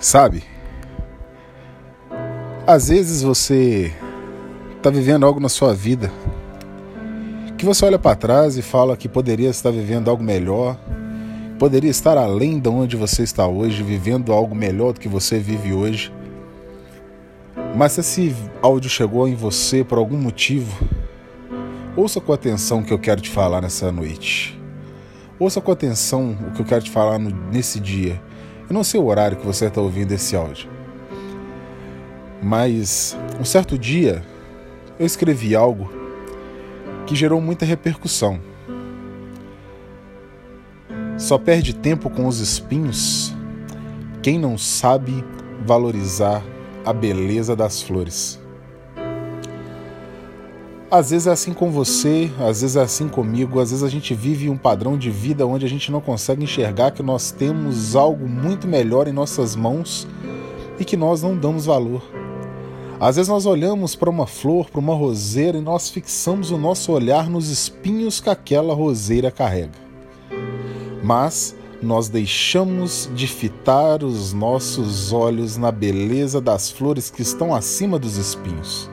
Sabe? Às vezes você está vivendo algo na sua vida que você olha para trás e fala que poderia estar vivendo algo melhor, poderia estar além de onde você está hoje, vivendo algo melhor do que você vive hoje. Mas se esse áudio chegou em você por algum motivo, ouça com atenção o que eu quero te falar nessa noite. Ouça com atenção o que eu quero te falar no, nesse dia. Eu não sei o horário que você está ouvindo esse áudio. Mas um certo dia eu escrevi algo que gerou muita repercussão. Só perde tempo com os espinhos quem não sabe valorizar a beleza das flores. Às vezes é assim com você, às vezes é assim comigo, às vezes a gente vive um padrão de vida onde a gente não consegue enxergar que nós temos algo muito melhor em nossas mãos e que nós não damos valor. Às vezes nós olhamos para uma flor, para uma roseira e nós fixamos o nosso olhar nos espinhos que aquela roseira carrega. Mas nós deixamos de fitar os nossos olhos na beleza das flores que estão acima dos espinhos.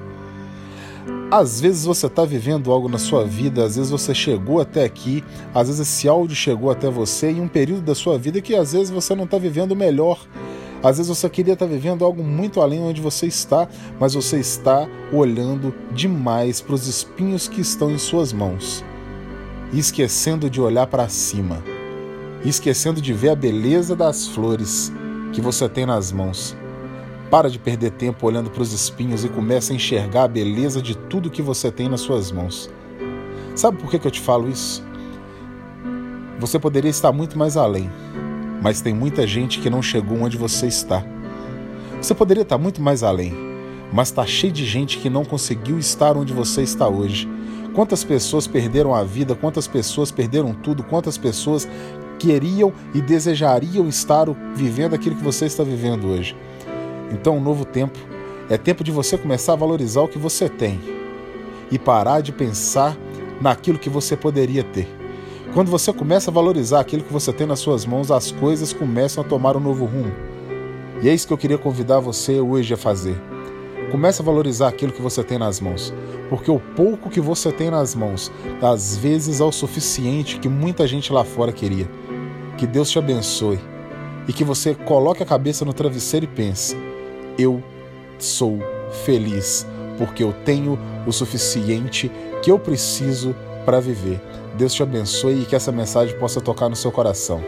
Às vezes você está vivendo algo na sua vida, às vezes você chegou até aqui, às vezes esse áudio chegou até você em um período da sua vida que às vezes você não está vivendo melhor. Às vezes você queria estar tá vivendo algo muito além onde você está, mas você está olhando demais para os espinhos que estão em suas mãos, esquecendo de olhar para cima, esquecendo de ver a beleza das flores que você tem nas mãos. Para de perder tempo olhando para os espinhos e comece a enxergar a beleza de tudo que você tem nas suas mãos. Sabe por que, que eu te falo isso? Você poderia estar muito mais além, mas tem muita gente que não chegou onde você está. Você poderia estar muito mais além, mas está cheio de gente que não conseguiu estar onde você está hoje. Quantas pessoas perderam a vida, quantas pessoas perderam tudo, quantas pessoas queriam e desejariam estar vivendo aquilo que você está vivendo hoje. Então, um novo tempo é tempo de você começar a valorizar o que você tem e parar de pensar naquilo que você poderia ter. Quando você começa a valorizar aquilo que você tem nas suas mãos, as coisas começam a tomar um novo rumo. E é isso que eu queria convidar você hoje a fazer. Comece a valorizar aquilo que você tem nas mãos, porque o pouco que você tem nas mãos, às vezes é o suficiente que muita gente lá fora queria. Que Deus te abençoe e que você coloque a cabeça no travesseiro e pense: eu sou feliz porque eu tenho o suficiente que eu preciso para viver. Deus te abençoe e que essa mensagem possa tocar no seu coração.